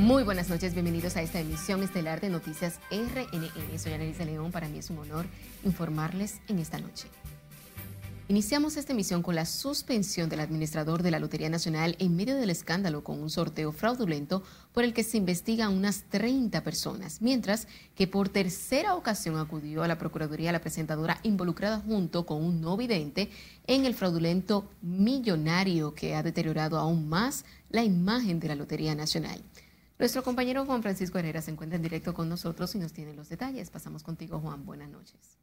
Muy buenas noches, bienvenidos a esta emisión estelar de Noticias RNN. Soy Annalisa León, para mí es un honor informarles en esta noche. Iniciamos esta emisión con la suspensión del administrador de la Lotería Nacional en medio del escándalo con un sorteo fraudulento por el que se investigan unas 30 personas, mientras que por tercera ocasión acudió a la Procuraduría la presentadora involucrada junto con un no vidente en el fraudulento millonario que ha deteriorado aún más la imagen de la Lotería Nacional. Nuestro compañero Juan Francisco Herrera se encuentra en directo con nosotros y nos tiene los detalles. Pasamos contigo, Juan. Buenas noches.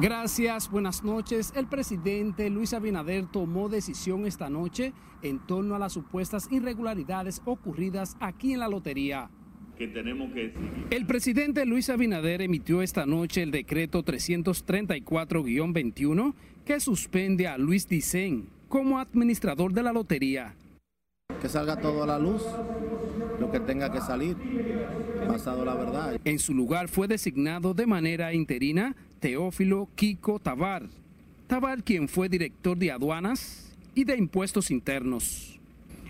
Gracias, buenas noches. El presidente Luis Abinader tomó decisión esta noche en torno a las supuestas irregularidades ocurridas aquí en la lotería. Que tenemos que El presidente Luis Abinader emitió esta noche el decreto 334-21 que suspende a Luis Dicen como administrador de la lotería. Que salga todo a la luz, lo que tenga que salir, basado la verdad. En su lugar fue designado de manera interina Teófilo Kiko Tabar. Tabar quien fue director de aduanas y de impuestos internos.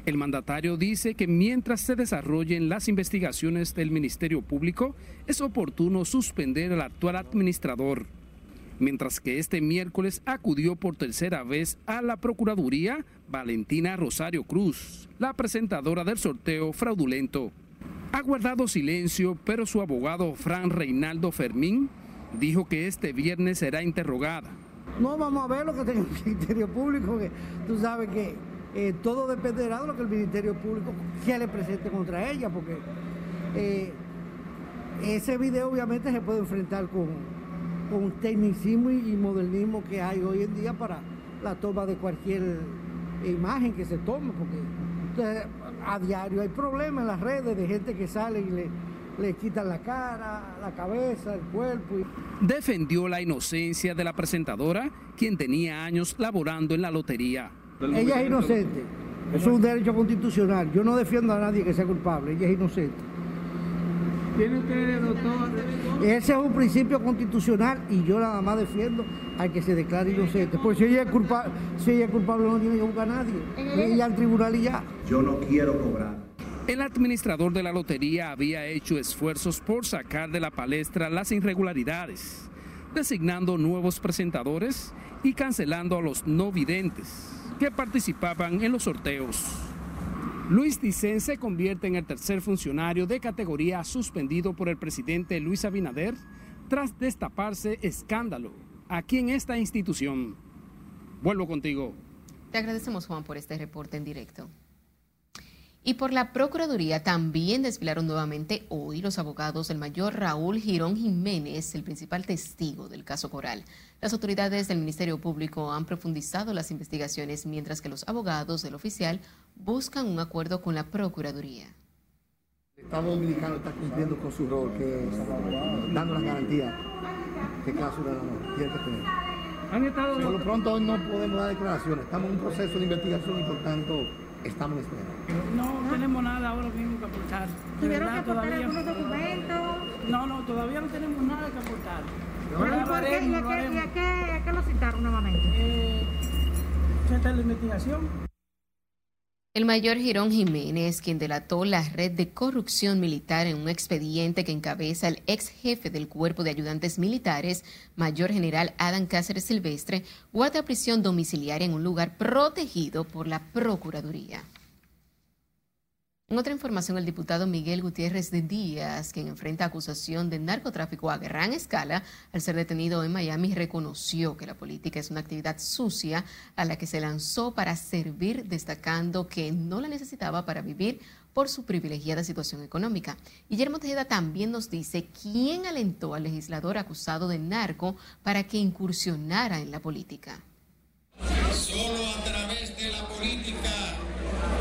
El mandatario dice que mientras se desarrollen las investigaciones del Ministerio Público, es oportuno suspender al actual administrador. Mientras que este miércoles acudió por tercera vez a la Procuraduría Valentina Rosario Cruz, la presentadora del sorteo fraudulento. Ha guardado silencio, pero su abogado Fran Reinaldo Fermín dijo que este viernes será interrogada. No vamos a ver lo que tenga el Ministerio Público, que tú sabes que eh, todo dependerá de lo que el Ministerio Público que le presente contra ella, porque eh, ese video obviamente se puede enfrentar con, con tecnicismo y, y modernismo que hay hoy en día para la toma de cualquier imagen que se tome, porque entonces, a diario hay problemas en las redes de gente que sale y le, le quitan la cara, la cabeza, el cuerpo. Defendió la inocencia de la presentadora, quien tenía años laborando en la lotería. Ella es inocente, es un derecho constitucional. Yo no defiendo a nadie que sea culpable, ella es inocente. ¿Tiene usted, doctor? Ese es un principio constitucional y yo nada más defiendo al que se declare inocente. Porque si ella es culpable, si ella es culpable no tiene que buscar a nadie. Ella al tribunal y ya. Yo no quiero cobrar. El administrador de la lotería había hecho esfuerzos por sacar de la palestra las irregularidades, designando nuevos presentadores y cancelando a los no videntes que participaban en los sorteos. Luis Dicen se convierte en el tercer funcionario de categoría suspendido por el presidente Luis Abinader tras destaparse escándalo aquí en esta institución. Vuelvo contigo. Te agradecemos, Juan, por este reporte en directo. Y por la Procuraduría también desfilaron nuevamente hoy los abogados del mayor Raúl Girón Jiménez, el principal testigo del caso Coral. Las autoridades del Ministerio Público han profundizado las investigaciones mientras que los abogados del oficial buscan un acuerdo con la Procuraduría. El Estado Dominicano está cumpliendo con su rol, que es dando las garantías que cada ciudadano tiene que tener. Han estado... Por lo pronto hoy no podemos dar declaraciones, estamos en un proceso de investigación y por tanto estamos en espera. No tenemos nada ahora mismo que aportar. ¿Tuvieron que aportar todavía- algunos documentos? No, no, todavía no tenemos nada que aportar. ¿Y por qué? ¿Y a lo qué, lo citaron nuevamente? Eh, ¿Esta es la investigación? El mayor Girón Jiménez, quien delató la red de corrupción militar en un expediente que encabeza el ex jefe del Cuerpo de Ayudantes Militares, Mayor General Adam Cáceres Silvestre, guarda prisión domiciliaria en un lugar protegido por la Procuraduría. En otra información, el diputado Miguel Gutiérrez de Díaz, quien enfrenta acusación de narcotráfico a gran escala, al ser detenido en Miami, reconoció que la política es una actividad sucia a la que se lanzó para servir, destacando que no la necesitaba para vivir por su privilegiada situación económica. Guillermo Tejeda también nos dice quién alentó al legislador acusado de narco para que incursionara en la política. Solo a través de la política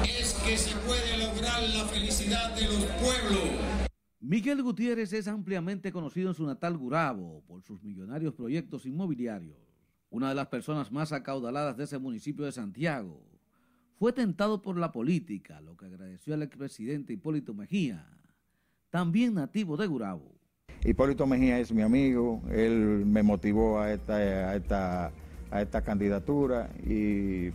es que se puede lograr la felicidad de los pueblos. Miguel Gutiérrez es ampliamente conocido en su natal Gurabo por sus millonarios proyectos inmobiliarios. Una de las personas más acaudaladas de ese municipio de Santiago. Fue tentado por la política, lo que agradeció al expresidente Hipólito Mejía, también nativo de Gurabo. Hipólito Mejía es mi amigo, él me motivó a esta, a esta, a esta candidatura y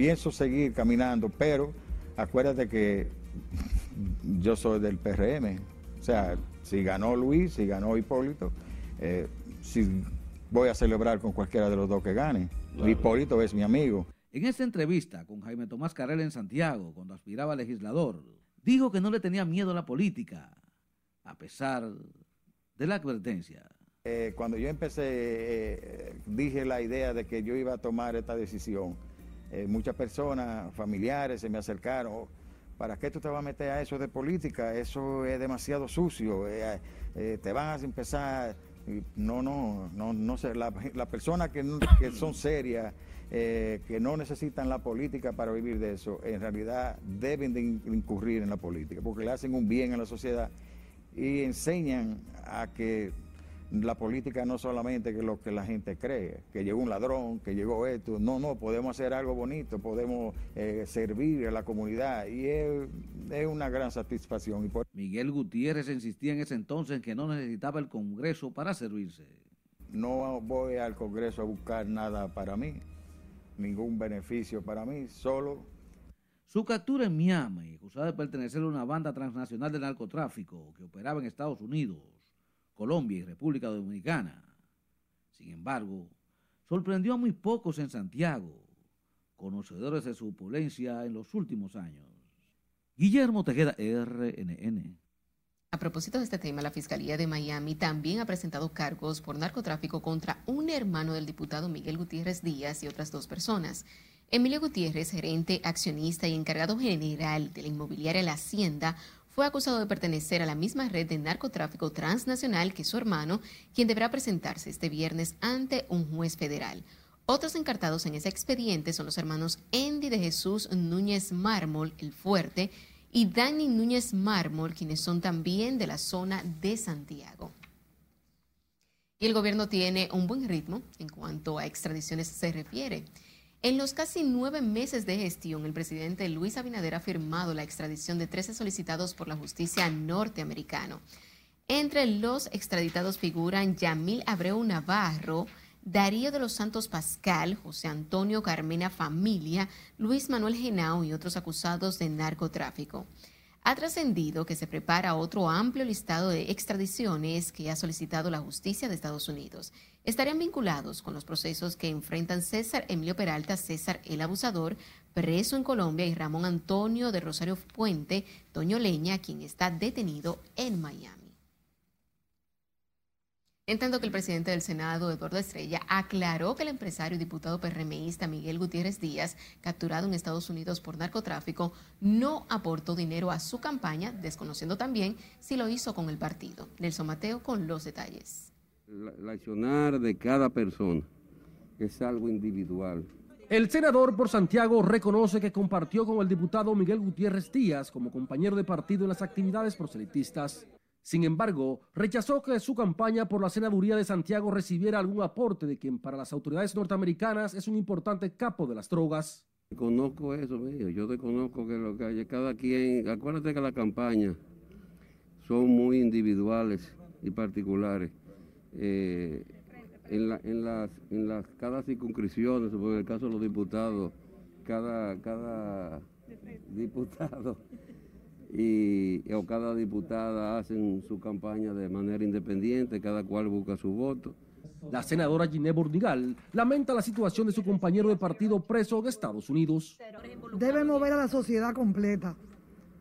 pienso seguir caminando, pero acuérdate que yo soy del PRM. O sea, si ganó Luis, si ganó Hipólito, eh, si voy a celebrar con cualquiera de los dos que gane. Hipólito es mi amigo. En esta entrevista con Jaime Tomás Carrera en Santiago, cuando aspiraba a legislador, dijo que no le tenía miedo a la política, a pesar de la advertencia. Eh, cuando yo empecé, eh, dije la idea de que yo iba a tomar esta decisión. Eh, muchas personas, familiares, se me acercaron. ¿Para qué tú te vas a meter a eso de política? Eso es demasiado sucio. te van a empezar. No, no, no, no sé. Las la personas que, que, son serias, que no necesitan la política para vivir de eso, en realidad deben de incurrir en la política, porque le hacen un bien a la sociedad y enseñan a que la política no solamente que lo que la gente cree, que llegó un ladrón, que llegó esto, no, no, podemos hacer algo bonito, podemos eh, servir a la comunidad y es, una gran satisfacción. Y Miguel Gutiérrez insistía en ese entonces en que no necesitaba el Congreso para servirse. No voy al Congreso a buscar nada para mí, ningún beneficio para mí, solo su captura en Miami, acusada de pertenecer a una banda transnacional de narcotráfico que operaba en Estados Unidos, Colombia y República Dominicana. Sin embargo, sorprendió a muy pocos en Santiago, conocedores de su opulencia en los últimos años. Guillermo Tejeda, RNN. A propósito de este tema, la Fiscalía de Miami también ha presentado cargos por narcotráfico contra un hermano del diputado Miguel Gutiérrez Díaz y otras dos personas. Emilio Gutiérrez, gerente, accionista y encargado general de la inmobiliaria La Hacienda, fue acusado de pertenecer a la misma red de narcotráfico transnacional que su hermano, quien deberá presentarse este viernes ante un juez federal. Otros encartados en ese expediente son los hermanos Andy de Jesús Núñez Mármol, el fuerte, y Dani Núñez Mármol, quienes son también de la zona de Santiago. Y el gobierno tiene un buen ritmo en cuanto a extradiciones se refiere. En los casi nueve meses de gestión, el presidente Luis Abinader ha firmado la extradición de 13 solicitados por la justicia norteamericana. Entre los extraditados figuran Yamil Abreu Navarro, Darío de los Santos Pascal, José Antonio Carmena Familia, Luis Manuel Genao y otros acusados de narcotráfico. Ha trascendido que se prepara otro amplio listado de extradiciones que ha solicitado la justicia de Estados Unidos. Estarían vinculados con los procesos que enfrentan César Emilio Peralta, César el Abusador, preso en Colombia, y Ramón Antonio de Rosario Puente, Toño Leña, quien está detenido en Miami. Entiendo que el presidente del Senado, Eduardo Estrella, aclaró que el empresario y diputado PRMista Miguel Gutiérrez Díaz, capturado en Estados Unidos por narcotráfico, no aportó dinero a su campaña, desconociendo también si lo hizo con el partido. Nelson Mateo con los detalles. El accionar de cada persona es algo individual. El senador por Santiago reconoce que compartió con el diputado Miguel Gutiérrez Díaz como compañero de partido en las actividades proselitistas. Sin embargo, rechazó que su campaña por la senaduría de Santiago recibiera algún aporte de quien para las autoridades norteamericanas es un importante capo de las drogas. Conozco eso, mío. yo desconozco que lo que hay, cada quien, acuérdate que las campañas son muy individuales y particulares. Eh, en, la, en, las, en las, cada circunscripción, en el caso de los diputados, cada, cada diputado y o cada diputada hacen su campaña de manera independiente, cada cual busca su voto. La senadora Ginette Bordigal lamenta la situación de su compañero de partido preso en Estados Unidos. Debe mover a la sociedad completa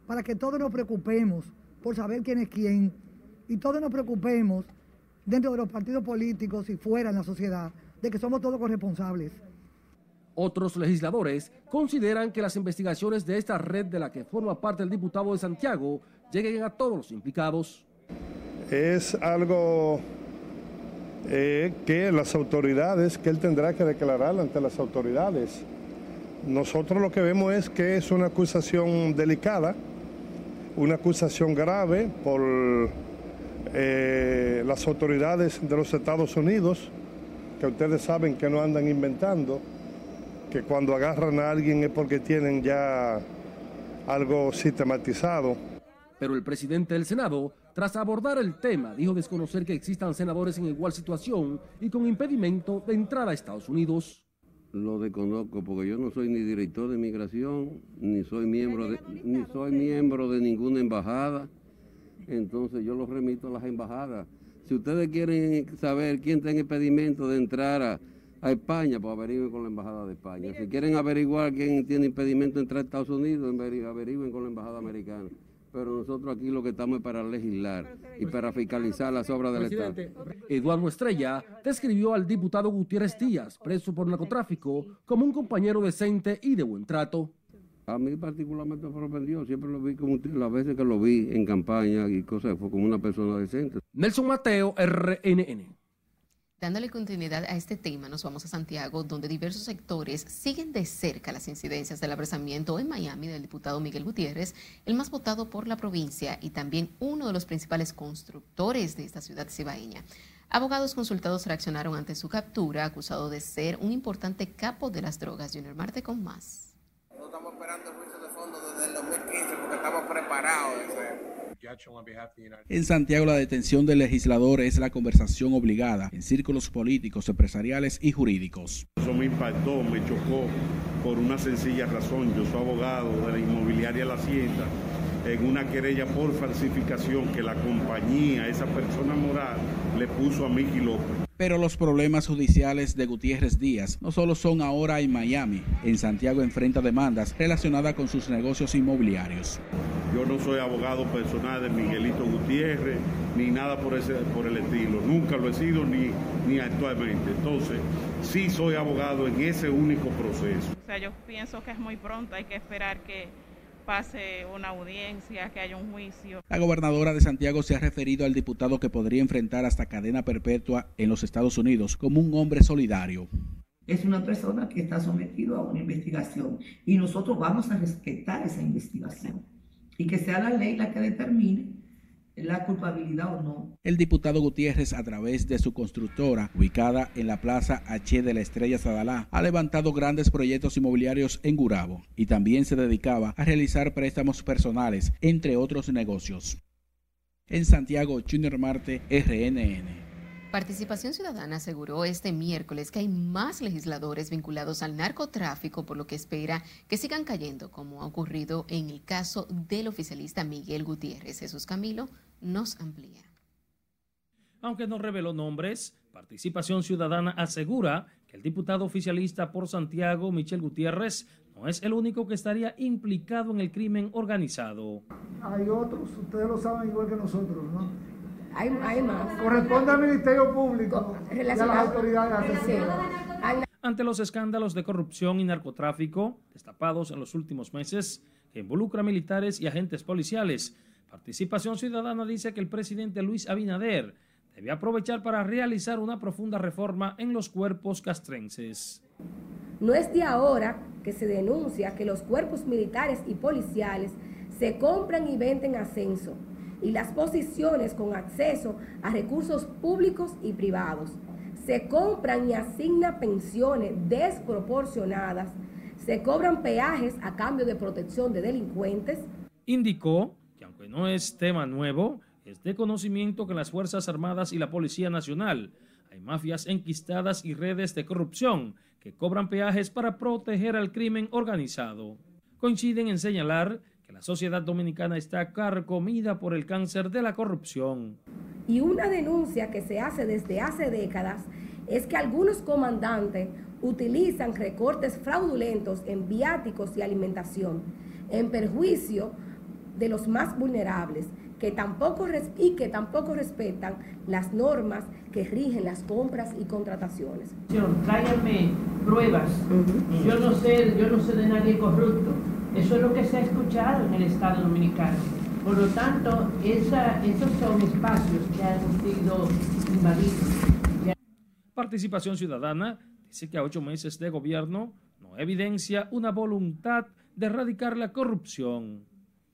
para que todos nos preocupemos por saber quién es quién y todos nos preocupemos dentro de los partidos políticos y fuera en la sociedad de que somos todos corresponsables. Otros legisladores consideran que las investigaciones de esta red de la que forma parte el diputado de Santiago lleguen a todos los implicados. Es algo eh, que las autoridades, que él tendrá que declarar ante las autoridades. Nosotros lo que vemos es que es una acusación delicada, una acusación grave por eh, las autoridades de los Estados Unidos, que ustedes saben que no andan inventando que cuando agarran a alguien es porque tienen ya algo sistematizado. Pero el presidente del Senado, tras abordar el tema, dijo desconocer que existan senadores en igual situación y con impedimento de entrada a Estados Unidos. lo desconozco porque yo no soy ni director de migración, ni soy miembro de, ni soy miembro de ninguna embajada. Entonces yo los remito a las embajadas. Si ustedes quieren saber quién tiene impedimento de entrar a, a España, pues averigüen con la embajada de España. Si quieren averiguar quién tiene impedimento de entrar a Estados Unidos, averigüen con la embajada americana pero nosotros aquí lo que estamos es para legislar y para fiscalizar las obras del Estado. Eduardo Estrella describió al diputado Gutiérrez Díaz, preso por narcotráfico, como un compañero decente y de buen trato. A mí particularmente me sorprendió, siempre lo vi como las veces que lo vi en campaña y cosas, fue como una persona decente. Nelson Mateo, RNN. Dándole continuidad a este tema, nos vamos a Santiago, donde diversos sectores siguen de cerca las incidencias del apresamiento en Miami del diputado Miguel Gutiérrez, el más votado por la provincia y también uno de los principales constructores de esta ciudad cibaeña. Abogados consultados reaccionaron ante su captura, acusado de ser un importante capo de las drogas. Junior Marte con más. No estamos esperando juicio de fondo desde el 2015 porque estamos preparados. En Santiago la detención del legislador es la conversación obligada en círculos políticos, empresariales y jurídicos. Eso me impactó, me chocó por una sencilla razón. Yo soy abogado de la inmobiliaria La Hacienda en una querella por falsificación que la compañía, esa persona moral, le puso a Miki López. Pero los problemas judiciales de Gutiérrez Díaz no solo son ahora en Miami. En Santiago enfrenta demandas relacionadas con sus negocios inmobiliarios. Yo no soy abogado personal de Miguelito Gutiérrez, ni nada por, ese, por el estilo. Nunca lo he sido ni, ni actualmente. Entonces, sí soy abogado en ese único proceso. O sea, yo pienso que es muy pronto, hay que esperar que pase una audiencia, que haya un juicio. La gobernadora de Santiago se ha referido al diputado que podría enfrentar hasta cadena perpetua en los Estados Unidos como un hombre solidario. Es una persona que está sometido a una investigación y nosotros vamos a respetar esa investigación y que sea la ley la que determine la culpabilidad o no. El diputado Gutiérrez, a través de su constructora, ubicada en la Plaza H de la Estrella Sadalá, ha levantado grandes proyectos inmobiliarios en Gurabo y también se dedicaba a realizar préstamos personales, entre otros negocios. En Santiago, Junior Marte, RNN. Participación Ciudadana aseguró este miércoles que hay más legisladores vinculados al narcotráfico, por lo que espera que sigan cayendo, como ha ocurrido en el caso del oficialista Miguel Gutiérrez. Jesús Camilo nos amplía. Aunque no reveló nombres, Participación Ciudadana asegura que el diputado oficialista por Santiago, Michel Gutiérrez, no es el único que estaría implicado en el crimen organizado. Hay otros, ustedes lo saben igual que nosotros, ¿no? Hay, hay más. Corresponde al Ministerio Público y a las autoridades Ante los escándalos de corrupción y narcotráfico destapados en los últimos meses, que involucran militares y agentes policiales, Participación Ciudadana dice que el presidente Luis Abinader debe aprovechar para realizar una profunda reforma en los cuerpos castrenses. No es de ahora que se denuncia que los cuerpos militares y policiales se compran y venden ascenso y las posiciones con acceso a recursos públicos y privados. Se compran y asignan pensiones desproporcionadas, se cobran peajes a cambio de protección de delincuentes. Indicó que aunque no es tema nuevo, es de conocimiento que las Fuerzas Armadas y la Policía Nacional hay mafias enquistadas y redes de corrupción que cobran peajes para proteger al crimen organizado. Coinciden en señalar la sociedad dominicana está carcomida por el cáncer de la corrupción. Y una denuncia que se hace desde hace décadas es que algunos comandantes utilizan recortes fraudulentos en viáticos y alimentación en perjuicio de los más vulnerables que tampoco y que tampoco respetan las normas que rigen las compras y contrataciones. Tráiganme pruebas. Yo no sé, yo no sé de nadie corrupto. Eso es lo que se ha escuchado en el Estado Dominicano. Por lo tanto, esa, esos son espacios que han sido invadidos. Participación Ciudadana dice que a ocho meses de gobierno no evidencia una voluntad de erradicar la corrupción.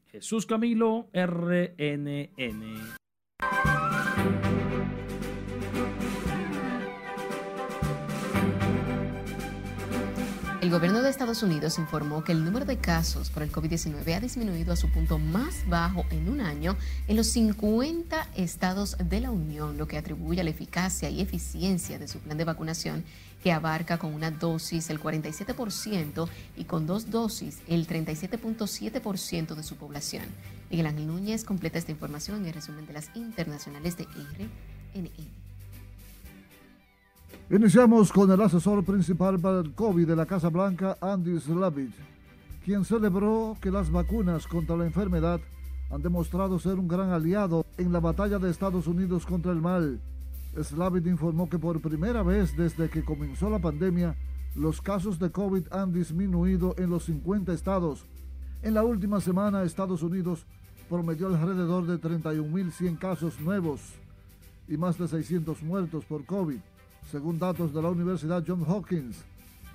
Jesús Camilo, RNN. El gobierno de Estados Unidos informó que el número de casos por el COVID-19 ha disminuido a su punto más bajo en un año en los 50 estados de la Unión, lo que atribuye a la eficacia y eficiencia de su plan de vacunación que abarca con una dosis el 47% y con dos dosis el 37.7% de su población. Miguel Ángel Núñez completa esta información en el resumen de las internacionales de RNN. Iniciamos con el asesor principal para el COVID de la Casa Blanca, Andy Slavitt, quien celebró que las vacunas contra la enfermedad han demostrado ser un gran aliado en la batalla de Estados Unidos contra el mal Slavitt informó que por primera vez desde que comenzó la pandemia, los casos de COVID han disminuido en los 50 estados. En la última semana, Estados Unidos promedió alrededor de 31.100 casos nuevos y más de 600 muertos por COVID, según datos de la Universidad Johns Hopkins.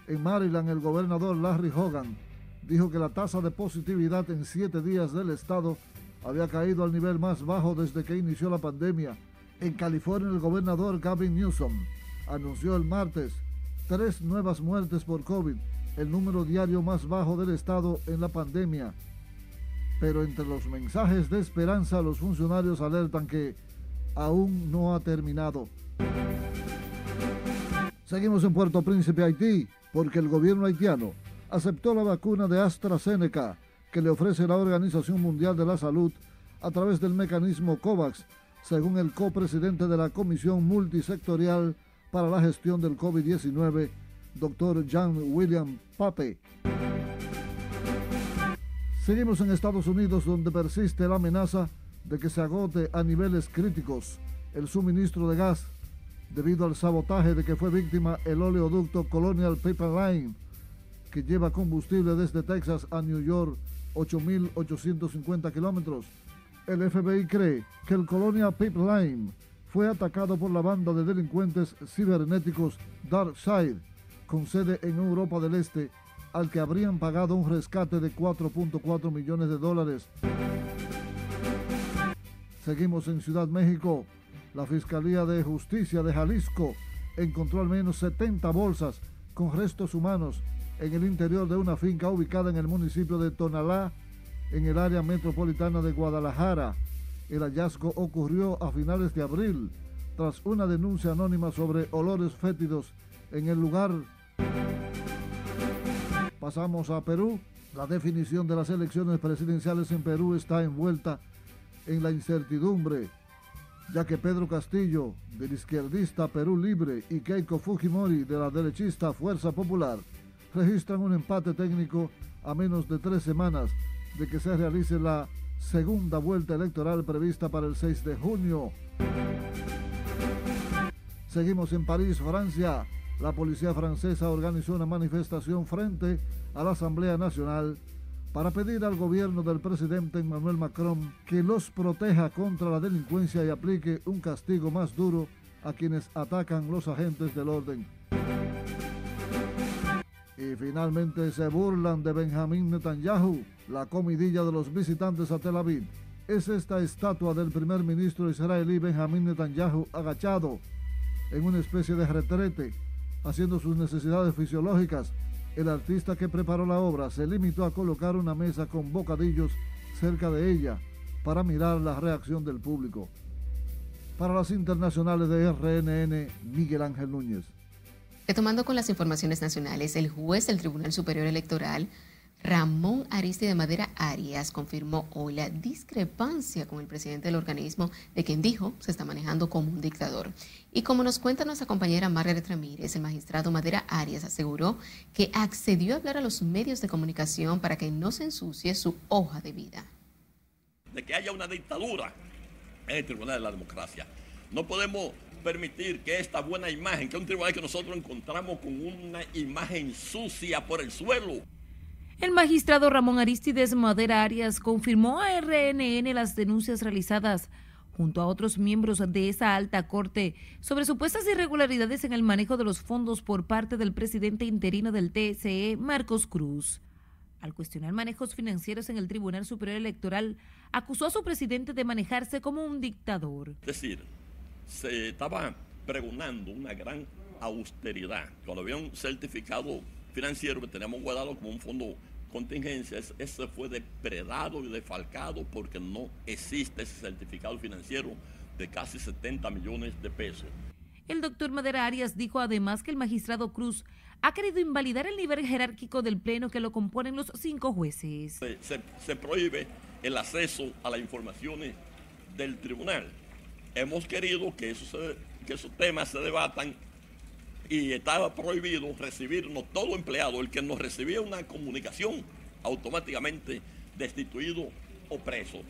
En Maryland, el gobernador Larry Hogan dijo que la tasa de positividad en siete días del estado había caído al nivel más bajo desde que inició la pandemia en California, el gobernador Gavin Newsom anunció el martes tres nuevas muertes por COVID, el número diario más bajo del estado en la pandemia. Pero entre los mensajes de esperanza, los funcionarios alertan que aún no ha terminado. Seguimos en Puerto Príncipe, Haití, porque el gobierno haitiano aceptó la vacuna de AstraZeneca que le ofrece la Organización Mundial de la Salud a través del mecanismo COVAX según el copresidente de la Comisión Multisectorial para la Gestión del COVID-19, doctor John William Pape. Seguimos en Estados Unidos donde persiste la amenaza de que se agote a niveles críticos el suministro de gas debido al sabotaje de que fue víctima el oleoducto Colonial Pipeline que lleva combustible desde Texas a New York 8.850 kilómetros el FBI cree que el Colonia Pipeline fue atacado por la banda de delincuentes cibernéticos Darkside, con sede en Europa del Este, al que habrían pagado un rescate de 4.4 millones de dólares. Seguimos en Ciudad México. La Fiscalía de Justicia de Jalisco encontró al menos 70 bolsas con restos humanos en el interior de una finca ubicada en el municipio de Tonalá, en el área metropolitana de Guadalajara. El hallazgo ocurrió a finales de abril, tras una denuncia anónima sobre olores fétidos en el lugar. Pasamos a Perú. La definición de las elecciones presidenciales en Perú está envuelta en la incertidumbre, ya que Pedro Castillo, del izquierdista Perú Libre, y Keiko Fujimori, de la derechista Fuerza Popular, registran un empate técnico a menos de tres semanas de que se realice la segunda vuelta electoral prevista para el 6 de junio. Seguimos en París, Francia. La policía francesa organizó una manifestación frente a la Asamblea Nacional para pedir al gobierno del presidente Emmanuel Macron que los proteja contra la delincuencia y aplique un castigo más duro a quienes atacan los agentes del orden. Y finalmente se burlan de Benjamín Netanyahu, la comidilla de los visitantes a Tel Aviv. Es esta estatua del primer ministro israelí Benjamín Netanyahu agachado en una especie de retrete, haciendo sus necesidades fisiológicas. El artista que preparó la obra se limitó a colocar una mesa con bocadillos cerca de ella para mirar la reacción del público. Para las internacionales de RNN, Miguel Ángel Núñez. Retomando con las informaciones nacionales, el juez del Tribunal Superior Electoral, Ramón Aristide Madera Arias, confirmó hoy la discrepancia con el presidente del organismo, de quien dijo se está manejando como un dictador. Y como nos cuenta nuestra compañera Margaret Ramírez, el magistrado Madera Arias aseguró que accedió a hablar a los medios de comunicación para que no se ensucie su hoja de vida. De que haya una dictadura en el Tribunal de la Democracia. No podemos permitir que esta buena imagen, que es un tribunal que nosotros encontramos con una imagen sucia por el suelo. El magistrado Ramón Aristides Madera Arias confirmó a RNN las denuncias realizadas junto a otros miembros de esa alta corte sobre supuestas irregularidades en el manejo de los fondos por parte del presidente interino del TSE, Marcos Cruz. Al cuestionar manejos financieros en el Tribunal Superior Electoral, acusó a su presidente de manejarse como un dictador. Es decir, se estaba pregonando una gran austeridad. Cuando había un certificado financiero que tenemos guardado como un fondo contingencia, ese fue depredado y defalcado porque no existe ese certificado financiero de casi 70 millones de pesos. El doctor Madera Arias dijo además que el magistrado Cruz ha querido invalidar el nivel jerárquico del Pleno que lo componen los cinco jueces. Se, se prohíbe el acceso a las informaciones del tribunal. Hemos querido que esos, que esos temas se debatan y estaba prohibido recibirnos todo empleado, el que nos recibía una comunicación, automáticamente destituido o preso.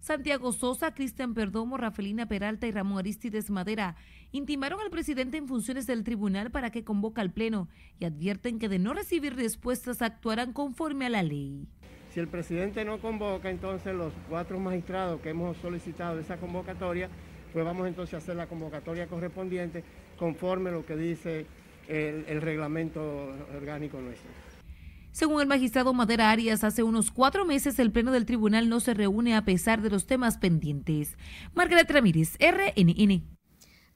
Santiago Sosa, Cristian Perdomo, Rafelina Peralta y Ramón Aristides Madera intimaron al presidente en funciones del tribunal para que convoca al Pleno y advierten que de no recibir respuestas actuarán conforme a la ley. Si el presidente no convoca, entonces los cuatro magistrados que hemos solicitado esa convocatoria, pues vamos entonces a hacer la convocatoria correspondiente conforme a lo que dice el, el reglamento orgánico nuestro. Según el magistrado Madera Arias, hace unos cuatro meses el Pleno del Tribunal no se reúne a pesar de los temas pendientes. Margaret Ramírez, RNN.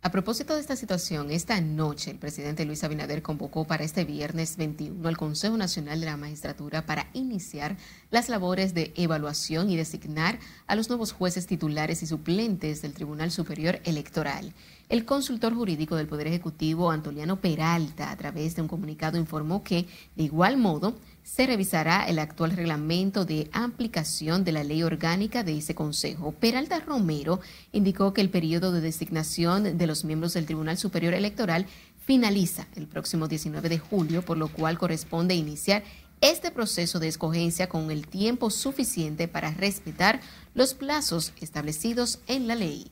A propósito de esta situación, esta noche el presidente Luis Abinader convocó para este viernes 21 al Consejo Nacional de la Magistratura para iniciar las labores de evaluación y designar a los nuevos jueces titulares y suplentes del Tribunal Superior Electoral. El consultor jurídico del Poder Ejecutivo, Antoliano Peralta, a través de un comunicado informó que, de igual modo, se revisará el actual reglamento de aplicación de la ley orgánica de ese Consejo. Peralta Romero indicó que el periodo de designación de los miembros del Tribunal Superior Electoral finaliza el próximo 19 de julio, por lo cual corresponde iniciar este proceso de escogencia con el tiempo suficiente para respetar los plazos establecidos en la ley.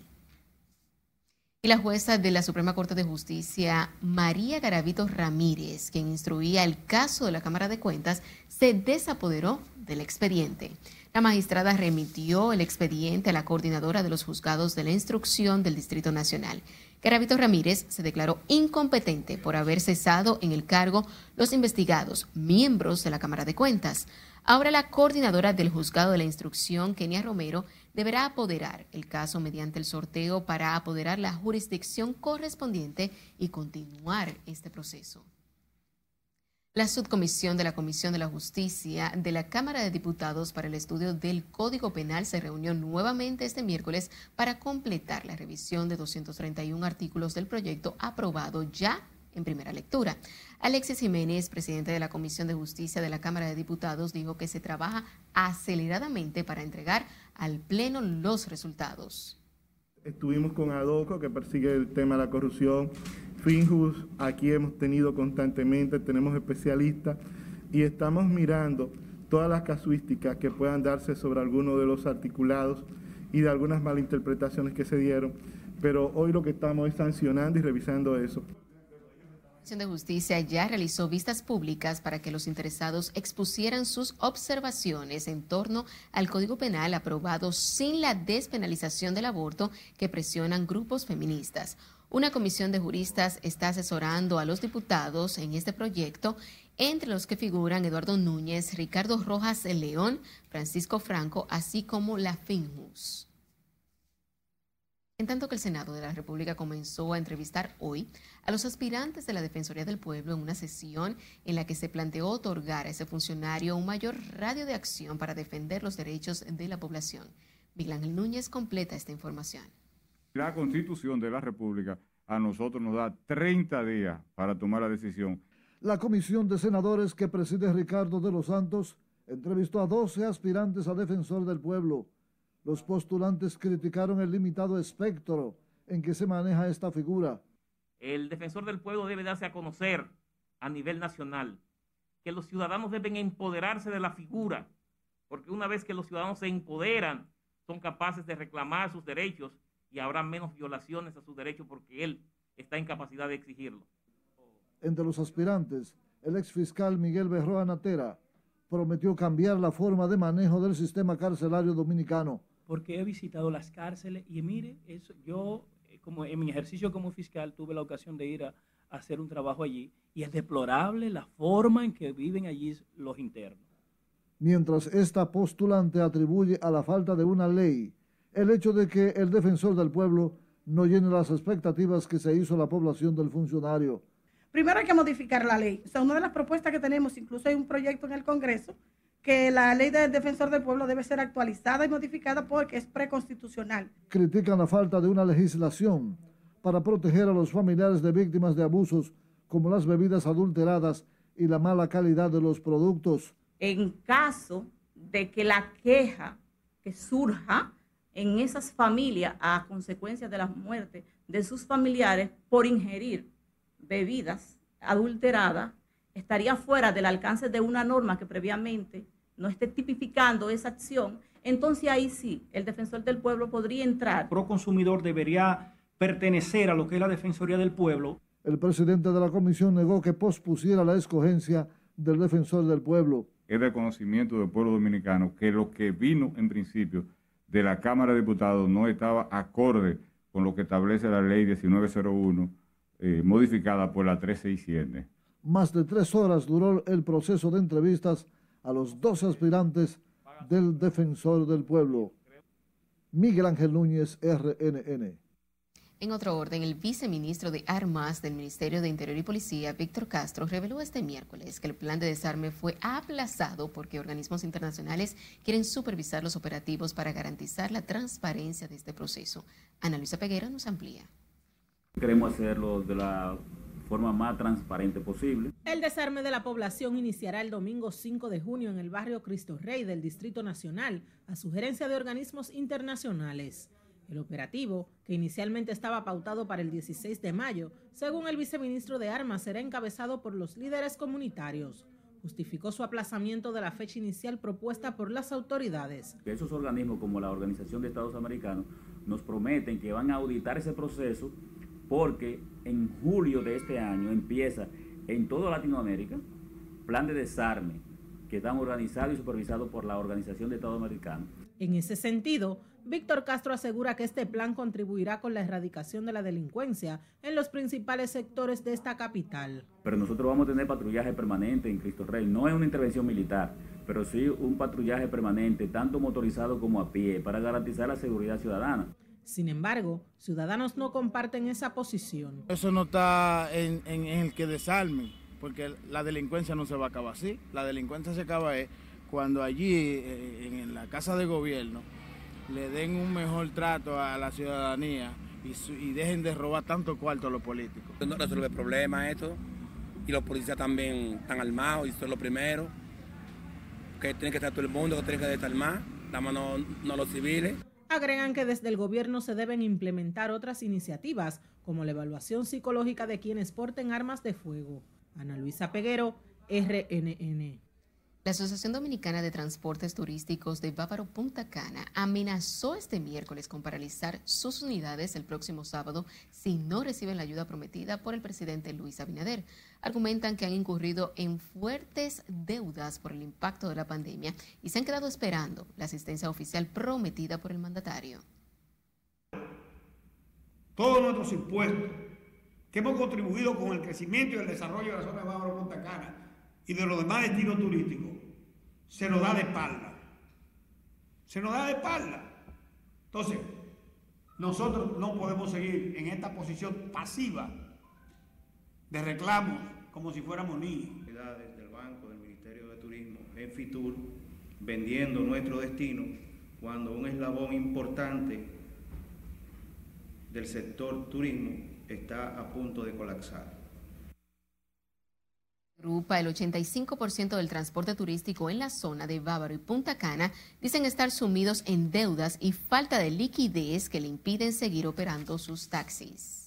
Y la jueza de la Suprema Corte de Justicia, María Garavito Ramírez, quien instruía el caso de la Cámara de Cuentas, se desapoderó del expediente. La magistrada remitió el expediente a la coordinadora de los juzgados de la instrucción del Distrito Nacional. Garavito Ramírez se declaró incompetente por haber cesado en el cargo los investigados, miembros de la Cámara de Cuentas. Ahora la coordinadora del juzgado de la instrucción, Kenia Romero, deberá apoderar el caso mediante el sorteo para apoderar la jurisdicción correspondiente y continuar este proceso. La subcomisión de la Comisión de la Justicia de la Cámara de Diputados para el estudio del Código Penal se reunió nuevamente este miércoles para completar la revisión de 231 artículos del proyecto aprobado ya en primera lectura. Alexis Jiménez, presidente de la Comisión de Justicia de la Cámara de Diputados, dijo que se trabaja aceleradamente para entregar al Pleno los resultados. Estuvimos con ADOCO, que persigue el tema de la corrupción, Finjus, aquí hemos tenido constantemente, tenemos especialistas y estamos mirando todas las casuísticas que puedan darse sobre algunos de los articulados y de algunas malinterpretaciones que se dieron, pero hoy lo que estamos es sancionando y revisando eso. Comisión de Justicia ya realizó vistas públicas para que los interesados expusieran sus observaciones en torno al Código Penal aprobado sin la despenalización del aborto que presionan grupos feministas. Una comisión de juristas está asesorando a los diputados en este proyecto, entre los que figuran Eduardo Núñez, Ricardo Rojas León, Francisco Franco, así como la FINJUS. En tanto que el Senado de la República comenzó a entrevistar hoy a los aspirantes de la Defensoría del Pueblo en una sesión en la que se planteó otorgar a ese funcionario un mayor radio de acción para defender los derechos de la población. Miguel Ángel Núñez completa esta información. La Constitución de la República a nosotros nos da 30 días para tomar la decisión. La comisión de senadores que preside Ricardo de los Santos entrevistó a 12 aspirantes a defensor del pueblo los postulantes criticaron el limitado espectro en que se maneja esta figura. El defensor del pueblo debe darse a conocer a nivel nacional, que los ciudadanos deben empoderarse de la figura, porque una vez que los ciudadanos se empoderan, son capaces de reclamar sus derechos y habrá menos violaciones a sus derechos porque él está en capacidad de exigirlo. Entre los aspirantes, el ex fiscal Miguel Berroa Natera prometió cambiar la forma de manejo del sistema carcelario dominicano porque he visitado las cárceles y mire, eso, yo como en mi ejercicio como fiscal tuve la ocasión de ir a, a hacer un trabajo allí y es deplorable la forma en que viven allí los internos. Mientras esta postulante atribuye a la falta de una ley el hecho de que el defensor del pueblo no llene las expectativas que se hizo la población del funcionario. primero hay que modificar la ley. O sea, una de las propuestas que tenemos, incluso hay un proyecto en el Congreso, que la ley del defensor del pueblo debe ser actualizada y modificada porque es preconstitucional. Critican la falta de una legislación para proteger a los familiares de víctimas de abusos como las bebidas adulteradas y la mala calidad de los productos. En caso de que la queja que surja en esas familias a consecuencia de la muerte de sus familiares por ingerir bebidas adulteradas, estaría fuera del alcance de una norma que previamente no esté tipificando esa acción, entonces ahí sí, el defensor del pueblo podría entrar. Pro consumidor debería pertenecer a lo que es la Defensoría del Pueblo. El presidente de la comisión negó que pospusiera la escogencia del defensor del pueblo. Es de conocimiento del pueblo dominicano que lo que vino en principio de la Cámara de Diputados no estaba acorde con lo que establece la ley 1901, eh, modificada por la 1367. Más de tres horas duró el proceso de entrevistas a los dos aspirantes del defensor del pueblo. Miguel Ángel Núñez, RNN. En otro orden, el viceministro de Armas del Ministerio de Interior y Policía, Víctor Castro, reveló este miércoles que el plan de desarme fue aplazado porque organismos internacionales quieren supervisar los operativos para garantizar la transparencia de este proceso. Ana Luisa Peguera nos amplía. Queremos hacerlo de la forma más transparente posible. El desarme de la población iniciará el domingo 5 de junio en el barrio Cristo Rey del Distrito Nacional, a sugerencia de organismos internacionales. El operativo, que inicialmente estaba pautado para el 16 de mayo, según el viceministro de Armas, será encabezado por los líderes comunitarios. Justificó su aplazamiento de la fecha inicial propuesta por las autoridades. Esos organismos como la Organización de Estados Americanos nos prometen que van a auditar ese proceso porque en julio de este año empieza en toda Latinoamérica plan de desarme que están organizados y supervisados por la Organización de Estados Americanos. En ese sentido, Víctor Castro asegura que este plan contribuirá con la erradicación de la delincuencia en los principales sectores de esta capital. Pero nosotros vamos a tener patrullaje permanente en Cristo Rey. No es una intervención militar, pero sí un patrullaje permanente, tanto motorizado como a pie, para garantizar la seguridad ciudadana. Sin embargo, ciudadanos no comparten esa posición. Eso no está en, en el que desarmen, porque la delincuencia no se va a acabar así. La delincuencia se acaba es cuando allí, eh, en la casa de gobierno, le den un mejor trato a la ciudadanía y, dejen de robar tanto cuarto a los políticos. No resuelve problemas esto y los policías también están armados y eso es lo primero. Que tiene que estar todo el mundo, que tiene que estar más, nada más no, no los civiles. Agregan que desde el gobierno se deben implementar otras iniciativas como la evaluación psicológica de quienes porten armas de fuego. Ana Luisa Peguero, RNN. La Asociación Dominicana de Transportes Turísticos de Bávaro Punta Cana amenazó este miércoles con paralizar sus unidades el próximo sábado si no reciben la ayuda prometida por el presidente Luis Abinader. Argumentan que han incurrido en fuertes deudas por el impacto de la pandemia y se han quedado esperando la asistencia oficial prometida por el mandatario. Todos nuestros impuestos que hemos contribuido con el crecimiento y el desarrollo de la zona de Bávaro Punta Cana y de los demás destinos turísticos, se nos da de espalda. Se nos da de espalda. Entonces, nosotros no podemos seguir en esta posición pasiva de reclamos como si fuéramos niños. del Banco, del Ministerio de Turismo, en Fitur, vendiendo nuestro destino cuando un eslabón importante del sector turismo está a punto de colapsar. Grupa, el 85% del transporte turístico en la zona de Bávaro y Punta Cana dicen estar sumidos en deudas y falta de liquidez que le impiden seguir operando sus taxis.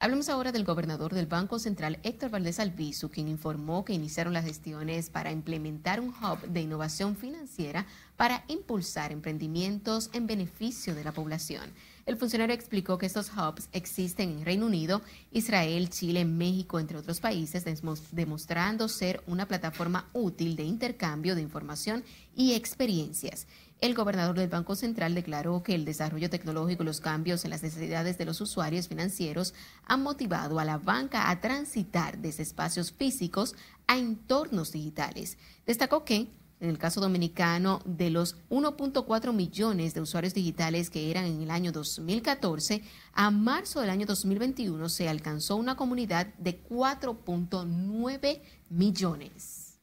Hablemos ahora del gobernador del Banco Central, Héctor Valdés Albizu, quien informó que iniciaron las gestiones para implementar un hub de innovación financiera para impulsar emprendimientos en beneficio de la población. El funcionario explicó que estos hubs existen en Reino Unido, Israel, Chile, México, entre otros países, demostrando ser una plataforma útil de intercambio de información y experiencias. El gobernador del Banco Central declaró que el desarrollo tecnológico y los cambios en las necesidades de los usuarios financieros han motivado a la banca a transitar desde espacios físicos a entornos digitales. Destacó que En el caso dominicano, de los 1.4 millones de usuarios digitales que eran en el año 2014, a marzo del año 2021 se alcanzó una comunidad de 4.9 millones.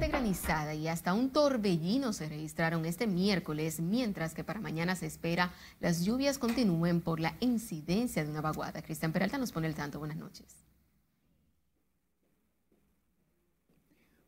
Fuerte granizada y hasta un torbellino se registraron este miércoles, mientras que para mañana se espera las lluvias continúen por la incidencia de una vaguada. Cristian Peralta nos pone el tanto. Buenas noches.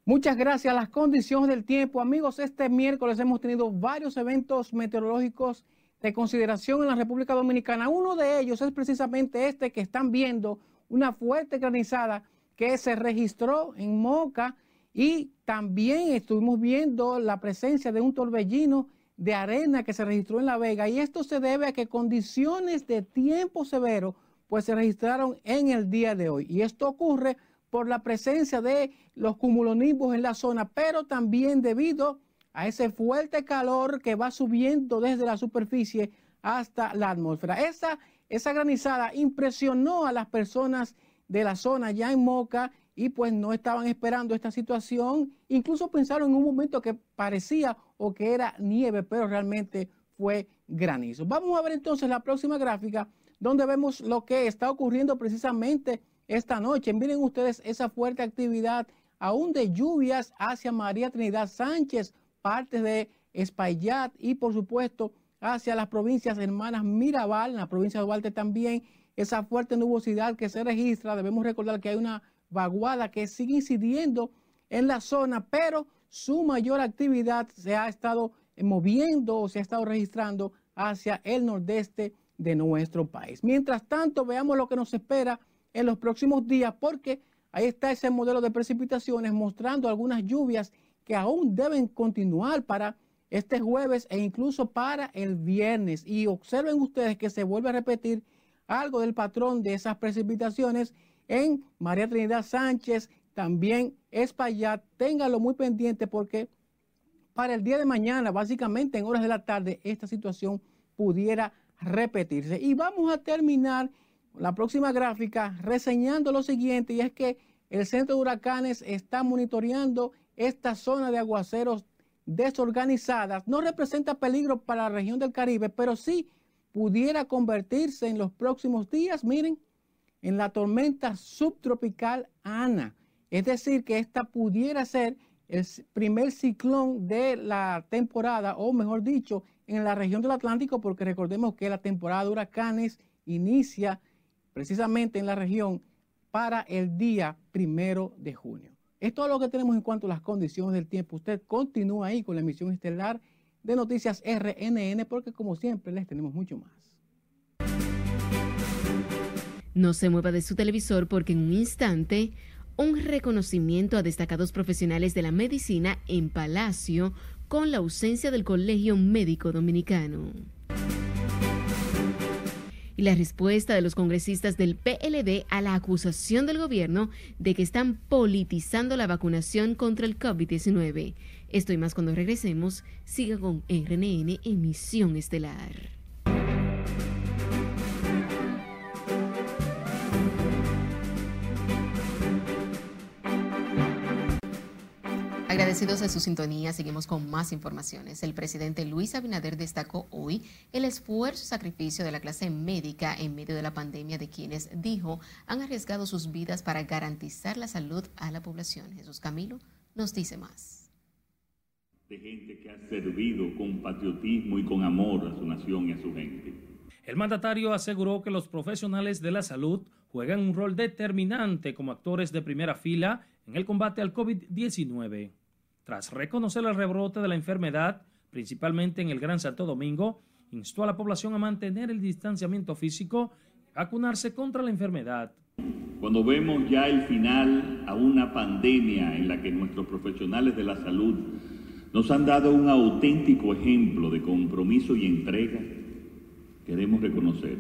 Muchas gracias. Las condiciones del tiempo. Amigos, este miércoles hemos tenido varios eventos meteorológicos de consideración en la República Dominicana. Uno de ellos es precisamente este que están viendo, una fuerte granizada que se registró en Moca y también estuvimos viendo la presencia de un torbellino de arena que se registró en La Vega y esto se debe a que condiciones de tiempo severo pues se registraron en el día de hoy y esto ocurre por la presencia de los cumulonimbus en la zona, pero también debido a ese fuerte calor que va subiendo desde la superficie hasta la atmósfera. Esa, esa granizada impresionó a las personas de la zona ya en Moca y pues no estaban esperando esta situación. Incluso pensaron en un momento que parecía o que era nieve, pero realmente fue granizo. Vamos a ver entonces la próxima gráfica donde vemos lo que está ocurriendo precisamente esta noche. Miren ustedes esa fuerte actividad aún de lluvias hacia María Trinidad Sánchez, parte de Espaillat y por supuesto hacia las provincias hermanas Mirabal, en la provincia de Duarte también, esa fuerte nubosidad que se registra. Debemos recordar que hay una vaguada que sigue incidiendo en la zona, pero su mayor actividad se ha estado moviendo o se ha estado registrando hacia el nordeste de nuestro país. Mientras tanto, veamos lo que nos espera en los próximos días, porque ahí está ese modelo de precipitaciones mostrando algunas lluvias que aún deben continuar para este jueves e incluso para el viernes. Y observen ustedes que se vuelve a repetir algo del patrón de esas precipitaciones en María Trinidad Sánchez, también Espaillat. Téngalo muy pendiente porque para el día de mañana, básicamente en horas de la tarde, esta situación pudiera repetirse. Y vamos a terminar la próxima gráfica reseñando lo siguiente, y es que el Centro de Huracanes está monitoreando esta zona de aguaceros desorganizadas. No representa peligro para la región del Caribe, pero sí pudiera convertirse en los próximos días, miren, en la tormenta subtropical Ana. Es decir, que esta pudiera ser el primer ciclón de la temporada, o mejor dicho, en la región del Atlántico, porque recordemos que la temporada de huracanes inicia precisamente en la región para el día primero de junio. Es todo lo que tenemos en cuanto a las condiciones del tiempo. Usted continúa ahí con la emisión estelar de Noticias RNN, porque como siempre les tenemos mucho más. No se mueva de su televisor porque en un instante un reconocimiento a destacados profesionales de la medicina en Palacio con la ausencia del Colegio Médico Dominicano. Y la respuesta de los congresistas del PLD a la acusación del gobierno de que están politizando la vacunación contra el COVID-19. Esto y más cuando regresemos. Siga con RNN Emisión Estelar. Agradecidos de su sintonía, seguimos con más informaciones. El presidente Luis Abinader destacó hoy el esfuerzo y sacrificio de la clase médica en medio de la pandemia de quienes, dijo, han arriesgado sus vidas para garantizar la salud a la población. Jesús Camilo nos dice más. De gente que ha servido con patriotismo y con amor a su nación y a su gente. El mandatario aseguró que los profesionales de la salud juegan un rol determinante como actores de primera fila en el combate al COVID-19. Tras reconocer el rebrote de la enfermedad, principalmente en el Gran Santo Domingo, instó a la población a mantener el distanciamiento físico y vacunarse contra la enfermedad. Cuando vemos ya el final a una pandemia en la que nuestros profesionales de la salud nos han dado un auténtico ejemplo de compromiso y entrega, queremos reconocer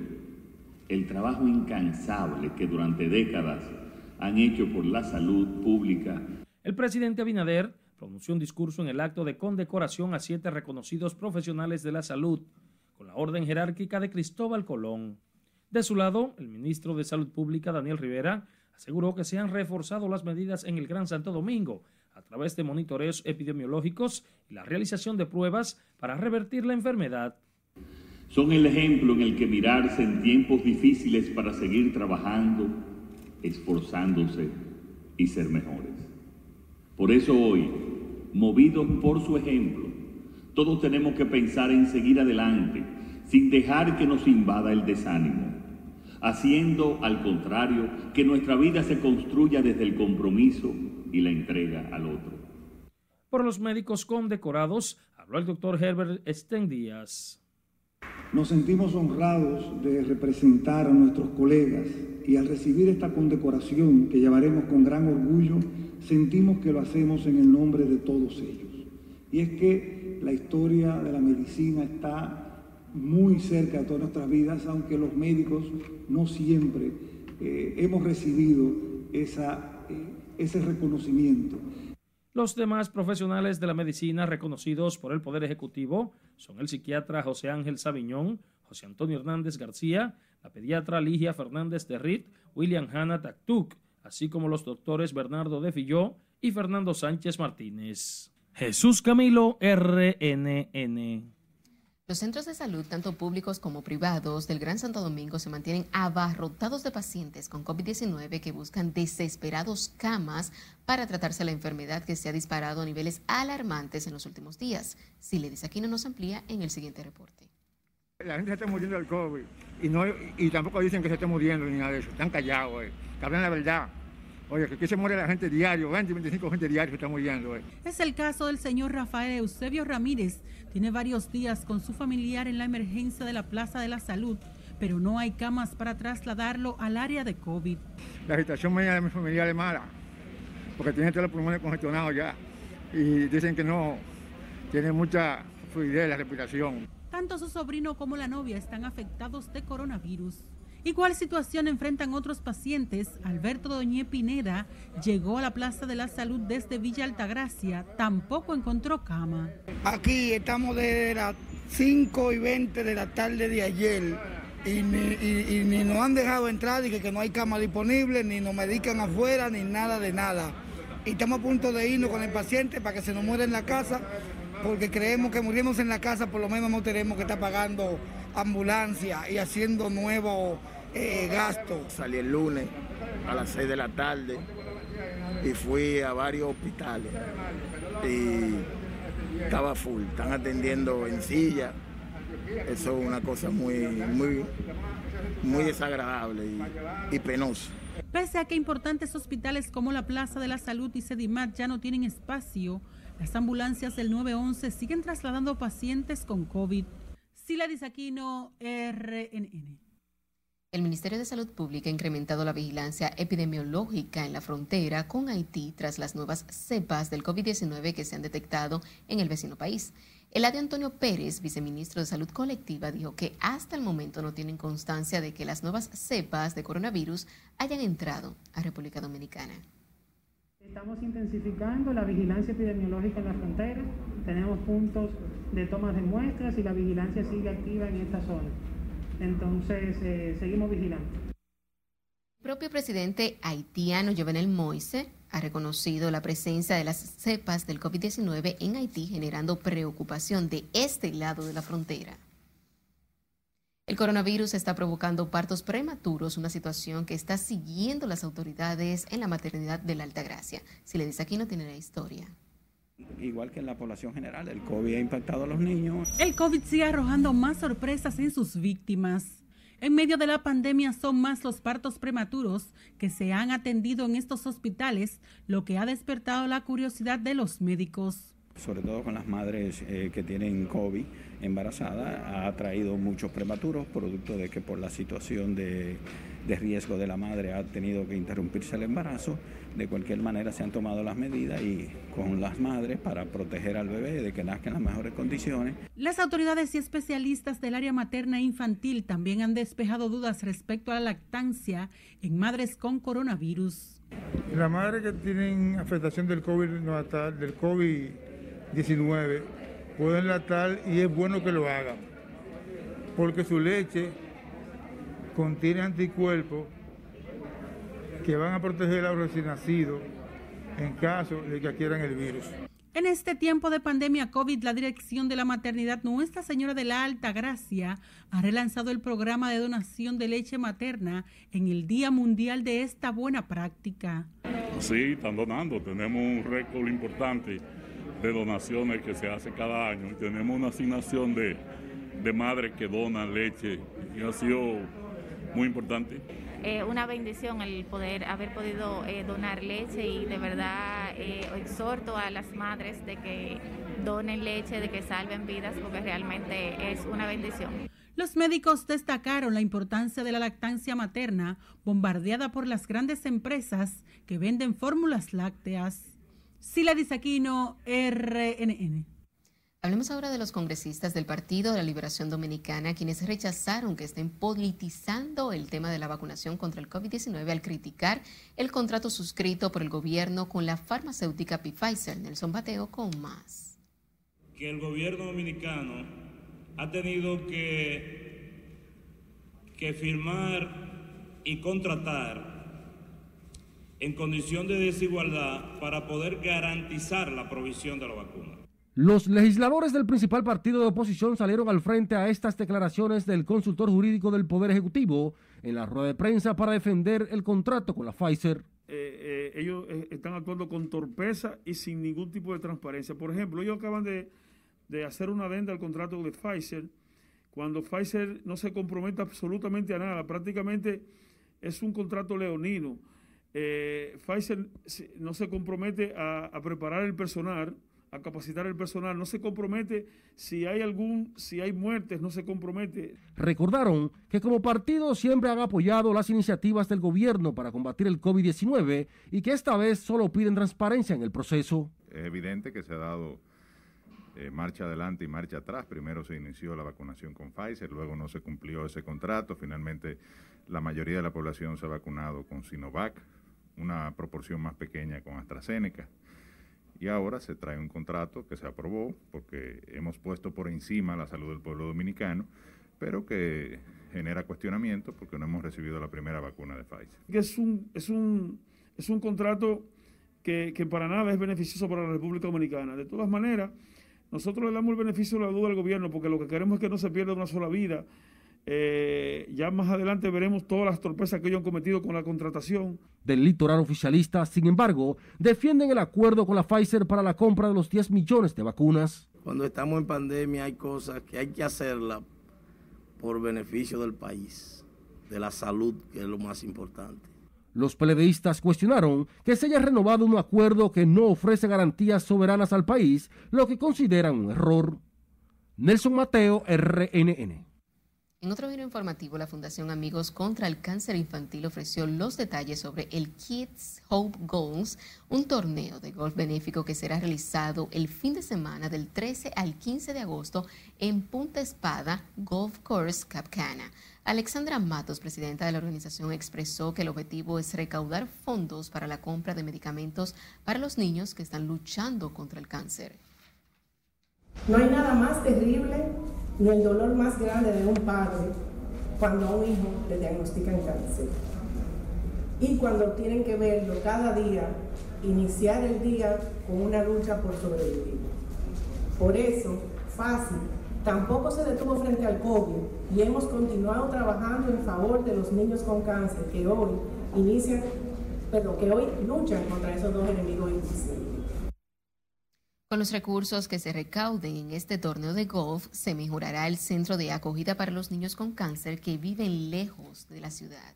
el trabajo incansable que durante décadas han hecho por la salud pública. El presidente Abinader pronunció un discurso en el acto de condecoración a siete reconocidos profesionales de la salud con la orden jerárquica de Cristóbal Colón. De su lado, el ministro de Salud Pública, Daniel Rivera, aseguró que se han reforzado las medidas en el Gran Santo Domingo a través de monitoreos epidemiológicos y la realización de pruebas para revertir la enfermedad. Son el ejemplo en el que mirarse en tiempos difíciles para seguir trabajando, esforzándose y ser mejores. Por eso hoy, movidos por su ejemplo, todos tenemos que pensar en seguir adelante sin dejar que nos invada el desánimo haciendo al contrario que nuestra vida se construya desde el compromiso y la entrega al otro. Por los médicos condecorados, habló el doctor Herbert Sten Díaz. Nos sentimos honrados de representar a nuestros colegas y al recibir esta condecoración que llevaremos con gran orgullo, sentimos que lo hacemos en el nombre de todos ellos. Y es que la historia de la medicina está muy cerca de todas nuestras vidas, aunque los médicos no siempre eh, hemos recibido esa, eh, ese reconocimiento. Los demás profesionales de la medicina reconocidos por el Poder Ejecutivo son el psiquiatra José Ángel Sabiñón, José Antonio Hernández García, la pediatra Ligia Fernández de William Hanna Taktuk, así como los doctores Bernardo de Filló y Fernando Sánchez Martínez. Jesús Camilo, RNN. Los centros de salud, tanto públicos como privados, del Gran Santo Domingo se mantienen abarrotados de pacientes con COVID-19 que buscan desesperados camas para tratarse la enfermedad que se ha disparado a niveles alarmantes en los últimos días. Si le dice no nos amplía en el siguiente reporte. La gente se está muriendo del COVID y, no, y tampoco dicen que se esté muriendo ni nada de eso. Están callados, eh. que hablan la verdad. Oye, que aquí se muere la gente diario, 20, 25 gente diario se está muriendo. Eh. Es el caso del señor Rafael Eusebio Ramírez. Tiene varios días con su familiar en la emergencia de la Plaza de la Salud, pero no hay camas para trasladarlo al área de COVID. La situación mía de mi familiar es mala, porque tiene todos los pulmones congestionados ya. Y dicen que no, tiene mucha fluidez la respiración. Tanto su sobrino como la novia están afectados de coronavirus. Igual situación enfrentan otros pacientes. Alberto Doñé Pineda llegó a la Plaza de la Salud desde Villa Altagracia. Tampoco encontró cama. Aquí estamos desde las 5 y 20 de la tarde de ayer y ni, nos han dejado entrar y que, no hay cama disponible, ni nos medican afuera, ni nada de nada. Y estamos a punto de irnos con el paciente para que se nos muera en la casa, porque creemos que muriéndose en la casa por lo menos no tenemos que estar pagando ambulancia y haciendo nuevos eh, gastos. Salí el lunes a las 6 de la tarde y fui a varios hospitales y estaba full, están atendiendo en silla. Eso es una cosa muy, muy, muy desagradable y, y penosa. Pese a que importantes hospitales como la Plaza de la Salud y Sedimat ya no tienen espacio, las ambulancias del 911 siguen trasladando pacientes con COVID. Sila Disaquino, RNN. El Ministerio de Salud Pública ha incrementado la vigilancia epidemiológica en la frontera con Haití tras las nuevas cepas del COVID-19 que se han detectado en el vecino país. El de Antonio Pérez, viceministro de Salud Colectiva, dijo que hasta el momento no tienen constancia de que las nuevas cepas de coronavirus hayan entrado a República Dominicana. Estamos intensificando la vigilancia epidemiológica en la frontera, tenemos puntos de tomas de muestras y la vigilancia sigue activa en esta zona. Entonces, eh, seguimos vigilando. El propio presidente haitiano Jovenel Moise ha reconocido la presencia de las cepas del COVID-19 en Haití, generando preocupación de este lado de la frontera. El coronavirus está provocando partos prematuros, una situación que está siguiendo las autoridades en la maternidad de la Altagracia. Si le dice aquí no tiene la historia. Igual que en la población general, el COVID ha impactado a los niños. El COVID sigue arrojando más sorpresas en sus víctimas. En medio de la pandemia son más los partos prematuros que se han atendido en estos hospitales, lo que ha despertado la curiosidad de los médicos sobre todo con las madres eh, que tienen COVID embarazada, ha traído muchos prematuros, producto de que por la situación de, riesgo de la madre ha tenido que interrumpirse el embarazo. De cualquier manera se han tomado las medidas y con las madres para proteger al bebé de que nazca en las mejores condiciones. Las autoridades y especialistas del área materna e infantil también han despejado dudas respecto a la lactancia en madres con coronavirus. Las madres que tienen afectación del COVID, del COVID 19 pueden latar y es bueno que lo hagan, porque su leche contiene anticuerpos que van a proteger a los recién nacidos en caso de que adquieran el virus. En este tiempo de pandemia COVID, la Dirección de la Maternidad Nuestra Señora de la Alta Gracia ha relanzado el programa de donación de leche materna en el Día Mundial de esta buena práctica. Sí, están donando. Tenemos un récord importante de donaciones que se hace cada año y tenemos una asignación de, de madres que donan leche y ha sido muy importante. Eh, una bendición el poder haber podido eh, donar leche y de verdad eh, exhorto a las madres de que donen leche, de que salven vidas, porque realmente es una bendición. Los médicos destacaron la importancia de la lactancia materna bombardeada por las grandes empresas que venden fórmulas lácteas. Sila Disaquino, RNN. Hablemos ahora de los congresistas del Partido de la Liberación Dominicana, quienes rechazaron que estén politizando el tema de la vacunación contra el COVID-19 al criticar el contrato suscrito por el gobierno con la farmacéutica Pfizer. Nelson Bateo con más. Que el gobierno dominicano ha tenido que, que firmar y contratar en condición de desigualdad para poder garantizar la provisión de la vacuna. Los legisladores del principal partido de oposición salieron al frente a estas declaraciones del consultor jurídico del Poder Ejecutivo en la rueda de prensa para defender el contrato con la Pfizer. Eh, eh, ellos eh, están actuando con torpeza y sin ningún tipo de transparencia. Por ejemplo, ellos acaban de, de hacer una venda al contrato de Pfizer cuando Pfizer no se compromete absolutamente a nada, prácticamente es un contrato leonino. Pfizer no se compromete a, a preparar el personal a capacitar el personal, no se compromete si hay algún, si hay muertes, no se compromete. Recordaron que como partido siempre han apoyado las iniciativas del gobierno para combatir el COVID-19 y que esta vez solo piden transparencia en el proceso. Es evidente que se ha dado eh, marcha adelante y marcha atrás. Primero se inició la vacunación con Pfizer, luego no se cumplió ese contrato. Finalmente la mayoría de la población se ha vacunado con Sinovac, una proporción más pequeña con AstraZeneca y ahora se trae un contrato que se aprobó porque hemos puesto por encima la salud del pueblo dominicano, pero que genera cuestionamiento porque no hemos recibido la primera vacuna de Pfizer. Es un, es un, es un contrato que, que para nada es beneficioso para la República Dominicana. De todas maneras, nosotros le damos el beneficio de la duda al gobierno porque lo que queremos es que no se pierda una sola vida eh, ya más adelante veremos todas las torpezas que ellos han cometido con la contratación. Del litoral oficialista, sin embargo, defienden el acuerdo con la Pfizer para la compra de los 10 millones de vacunas. Cuando estamos en pandemia hay cosas que hay que hacerlas por beneficio del país, de la salud, que es lo más importante. Los peledeístas cuestionaron que se haya renovado un acuerdo que no ofrece garantías soberanas al país, lo que consideran un error. Nelson Mateo, RNN. En otro video informativo, la Fundación Amigos contra el Cáncer Infantil ofreció los detalles sobre el Kids Hope Goals, un torneo de golf benéfico que será realizado el fin de semana del 13 al 15 de agosto en Punta Espada Golf Course Capcana. Alexandra Matos, presidenta de la organización, expresó que el objetivo es recaudar fondos para la compra de medicamentos para los niños que están luchando contra el cáncer. No hay nada más terrible ni el dolor más grande de un padre cuando a un hijo le diagnostican cáncer. Y cuando tienen que verlo cada día, iniciar el día con una lucha por sobrevivir. Por eso, fácil, tampoco se detuvo frente al COVID y hemos continuado trabajando en favor de los niños con cáncer que hoy inician, pero que hoy luchan contra esos dos enemigos invisibles. Con los recursos que se recauden en este torneo de golf, se mejorará el centro de acogida para los niños con cáncer que viven lejos de la ciudad.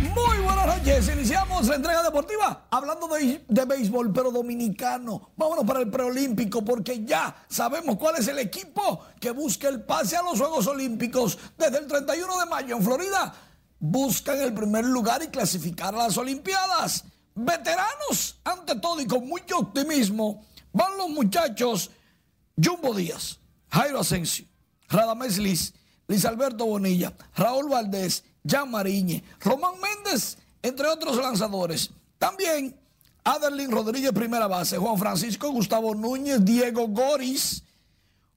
Muy buenas noches, iniciamos la entrega deportiva hablando de, de, béisbol, pero dominicano. Vámonos para el preolímpico porque ya sabemos cuál es el equipo que busca el pase a los Juegos Olímpicos desde el 31 de mayo en Florida buscan el primer lugar y clasificar a las Olimpiadas. Veteranos, ante todo y con mucho optimismo, van los muchachos Jumbo Díaz, Jairo Asensio, Radamés Liz, Luis Alberto Bonilla, Raúl Valdés, Jan Mariñe, Román Méndez, entre otros lanzadores. También Adelín Rodríguez, primera base. Juan Francisco Gustavo Núñez, Diego Goris,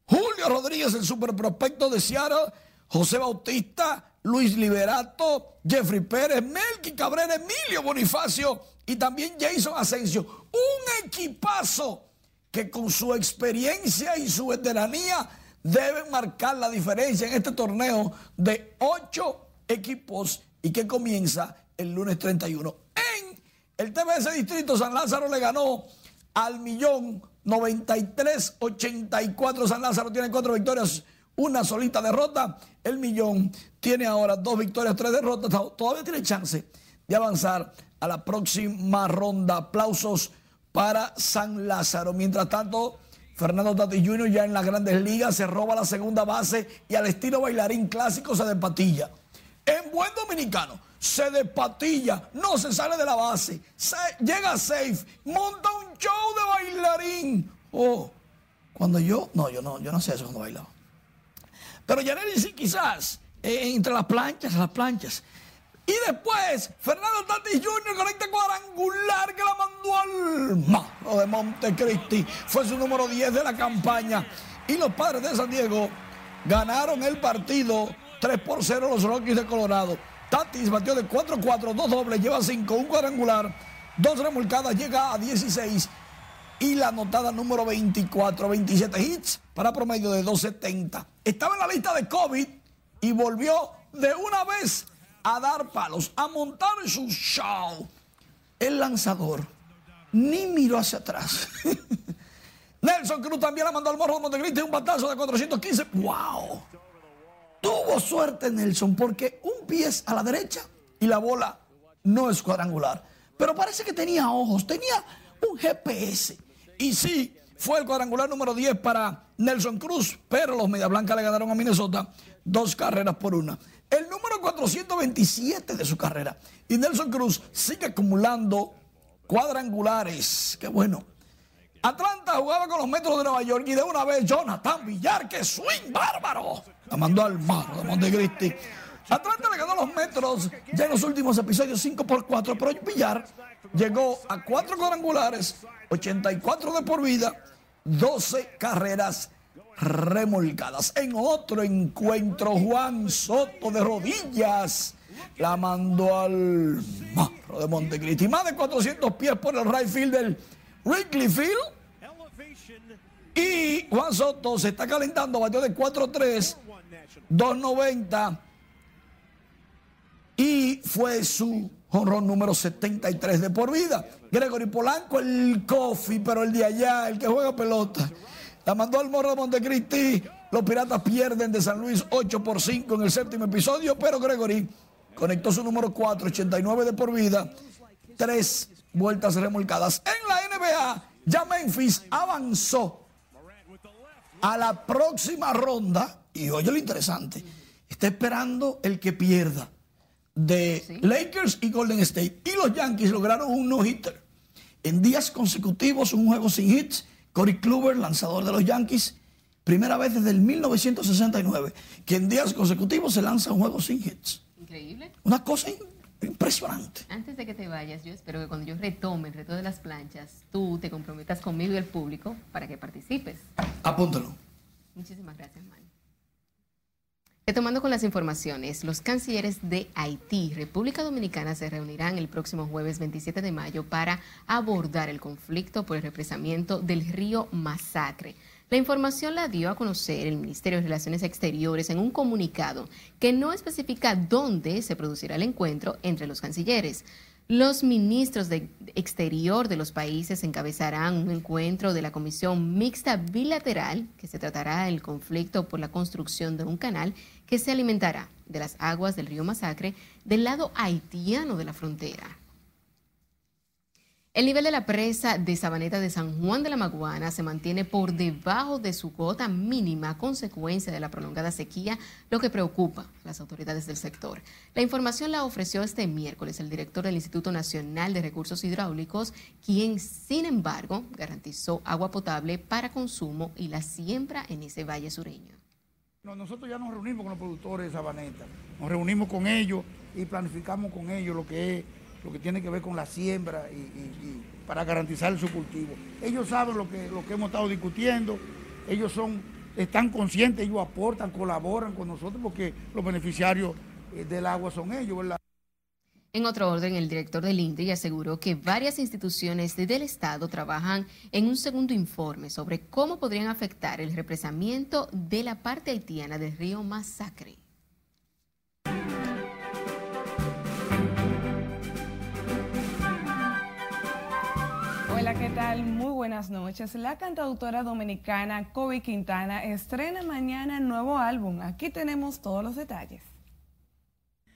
Julio Rodríguez, el superprospecto de Seattle, José Bautista, Luis Liberato, Jeffrey Pérez, Melqui Cabrera, Emilio Bonifacio y también Jason Asensio. Un equipazo que con su experiencia y su veteranía deben marcar la diferencia en este torneo de ocho equipos y que comienza el lunes 31. En el TBS Distrito San Lázaro le ganó al millón 93-84. San Lázaro tiene cuatro victorias, una solita derrota. El millón tiene ahora dos victorias, tres derrotas. Todavía tiene chance de avanzar a la próxima ronda. Aplausos para San Lázaro. Mientras tanto, Fernando Tati Jr. ya en las grandes ligas se roba la segunda base y al estilo bailarín clásico se despatilla. En buen dominicano, se despatilla, no se sale de la base, llega safe, monta un show de bailarín. Oh, cuando yo, no, yo no, yo no sé eso cuando bailaba. Pero Yaneli sí quizás, eh, entre las planchas, las planchas. Y después, Fernando Tatis Jr. conecta cuadrangular que la mandó al marro de Montecristi. Fue su número 10 de la campaña. Y los padres de San Diego ganaron el partido 3 por 0 los Rockies de Colorado. Tatis batió de 4-4, dos dobles, lleva 5, un cuadrangular, dos remolcadas, llega a 16 y la anotada número 24, 27 hits para promedio de 2.70. Estaba en la lista de COVID y volvió de una vez a dar palos, a montar su show. El lanzador ni miró hacia atrás. Nelson Cruz también la mandó al morro de Montecristi un batazo de 415. ¡Wow! Tuvo suerte Nelson porque un pie es a la derecha y la bola no es cuadrangular. Pero parece que tenía ojos, tenía un GPS. Y sí, fue el cuadrangular número 10 para Nelson Cruz, pero los Media Blanca le ganaron a Minnesota dos carreras por una. El número 427 de su carrera. Y Nelson Cruz sigue acumulando cuadrangulares. Qué bueno. Atlanta jugaba con los Metros de Nueva York y de una vez Jonathan Villar, que swing bárbaro, la mandó al mar de Montecristi. Atlanta le ganó los Metros ya en los últimos episodios 5 por 4, pero Villar llegó a cuatro cuadrangulares, 84 de por vida, 12 carreras remolcadas. En otro encuentro, Juan Soto de rodillas la mandó al marro de Montecristi. Más de 400 pies por el right field del Wrigley Field. Y Juan Soto se está calentando, batió de 4-3, 2-90. Y fue su honrón número 73 de por vida. Gregory Polanco, el coffee, pero el de allá, el que juega pelota. La mandó al morro de Montecristi. Los piratas pierden de San Luis 8 por 5 en el séptimo episodio, pero Gregory conectó su número 4, 89 de por vida. Tres vueltas remolcadas. En la NBA, ya Memphis avanzó a la próxima ronda. Y oye lo interesante, está esperando el que pierda de Lakers y Golden State. Y los Yankees lograron un no-hitter. En días consecutivos, un juego sin hits. Corey Kluber, lanzador de los Yankees, primera vez desde el 1969 que en días consecutivos se lanza un juego sin hits. Increíble. Una cosa impresionante. Antes de que te vayas, yo espero que cuando yo retome el reto de las planchas, tú te comprometas conmigo y el público para que participes. Apúntalo. Muchísimas gracias, man. Retomando con las informaciones, los cancilleres de Haití, República Dominicana se reunirán el próximo jueves 27 de mayo para abordar el conflicto por el represamiento del río Masacre. La información la dio a conocer el Ministerio de Relaciones Exteriores en un comunicado que no especifica dónde se producirá el encuentro entre los cancilleres. Los ministros de Exterior de los países encabezarán un encuentro de la Comisión Mixta Bilateral que se tratará del conflicto por la construcción de un canal que se alimentará de las aguas del río Masacre del lado haitiano de la frontera. El nivel de la presa de Sabaneta de San Juan de la Maguana se mantiene por debajo de su cota mínima a consecuencia de la prolongada sequía, lo que preocupa a las autoridades del sector. La información la ofreció este miércoles el director del Instituto Nacional de Recursos Hidráulicos, quien, sin embargo, garantizó agua potable para consumo y la siembra en ese valle sureño. Nosotros ya nos reunimos con los productores de Sabaneta, nos reunimos con ellos y planificamos con ellos lo que es lo que tiene que ver con la siembra y, para garantizar su cultivo. Ellos saben lo que, lo que hemos estado discutiendo, ellos son, están conscientes, ellos aportan, colaboran con nosotros porque los beneficiarios eh, del agua son ellos, ¿verdad? En otro orden, el director del INDRI aseguró que varias instituciones del Estado trabajan en un segundo informe sobre cómo podrían afectar el represamiento de la parte haitiana del río Masacre. Muy buenas noches. La cantautora dominicana Kobe Quintana estrena mañana nuevo álbum. Aquí tenemos todos los detalles.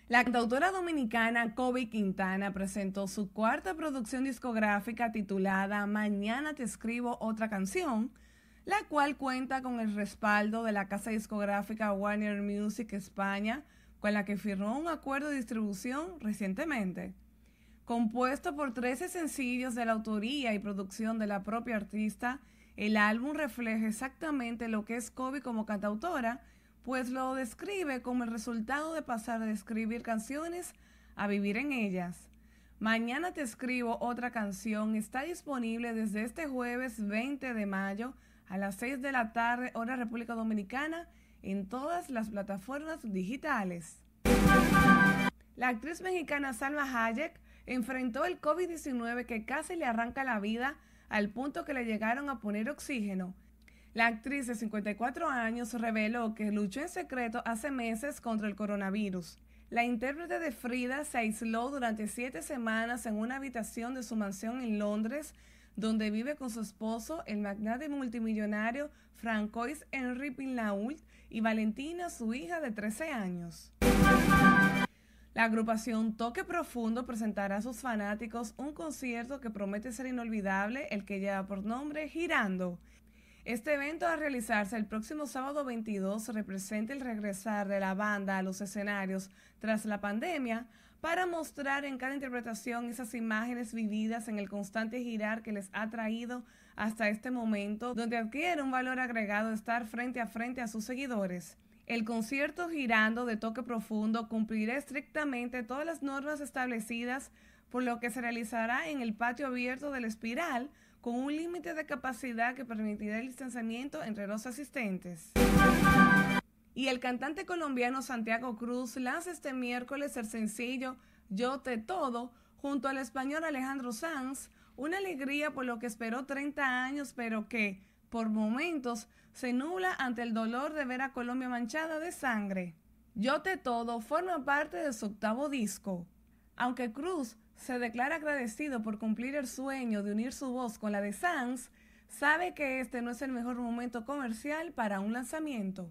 La cantautora dominicana Kobe Quintana presentó su cuarta producción discográfica titulada Mañana te escribo otra canción, la cual cuenta con el respaldo de la casa discográfica Warner Music España, con la que firmó un acuerdo de distribución recientemente. Compuesto por 13 sencillos de la autoría y producción de la propia artista, el álbum refleja exactamente lo que es Kobe como cantautora pues lo describe como el resultado de pasar de escribir canciones a vivir en ellas. Mañana te escribo otra canción. Está disponible desde este jueves 20 de mayo a las 6 de la tarde, hora República Dominicana, en todas las plataformas digitales. La actriz mexicana Salma Hayek enfrentó el COVID-19 que casi le arranca la vida al punto que le llegaron a poner oxígeno la actriz de 54 años reveló que luchó en secreto hace meses contra el coronavirus. La intérprete de Frida se aisló durante siete semanas en una habitación de su mansión en Londres, donde vive con su esposo, el magnate multimillonario Francois Henry Pinlault, y Valentina, su hija de 13 años. La agrupación Toque Profundo presentará a sus fanáticos un concierto que promete ser inolvidable, el que lleva por nombre Girando. Este evento a realizarse el próximo sábado 22 representa el regresar de la banda a los escenarios tras la pandemia para mostrar en cada interpretación esas imágenes vividas en el constante girar que les ha traído hasta este momento, donde adquiere un valor agregado estar frente a frente a sus seguidores. El concierto girando de toque profundo cumplirá estrictamente todas las normas establecidas, por lo que se realizará en el patio abierto del Espiral, con un límite de capacidad que permitirá el distanciamiento entre los asistentes. Y el cantante colombiano Santiago Cruz lanza este miércoles el sencillo Yo te todo junto al español Alejandro Sanz, una alegría por lo que esperó 30 años, pero que, por momentos, se nula ante el dolor de ver a Colombia manchada de sangre. Yo te todo forma parte de su octavo disco. Aunque Cruz se declara agradecido por cumplir el sueño de unir su voz con la de Sanz, sabe que este no es el mejor momento comercial para un lanzamiento.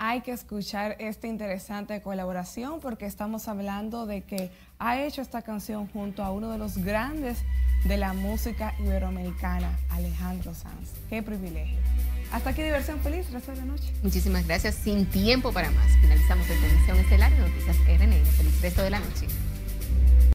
Hay que escuchar esta interesante colaboración porque estamos hablando de que ha hecho esta canción junto a uno de los grandes de la música iberoamericana, Alejandro Sanz. Qué privilegio. Hasta aquí diversión feliz, resto de la noche. Muchísimas gracias. Sin tiempo para más. Finalizamos esta emisión estelar de Noticias RNN. Feliz resto de la noche.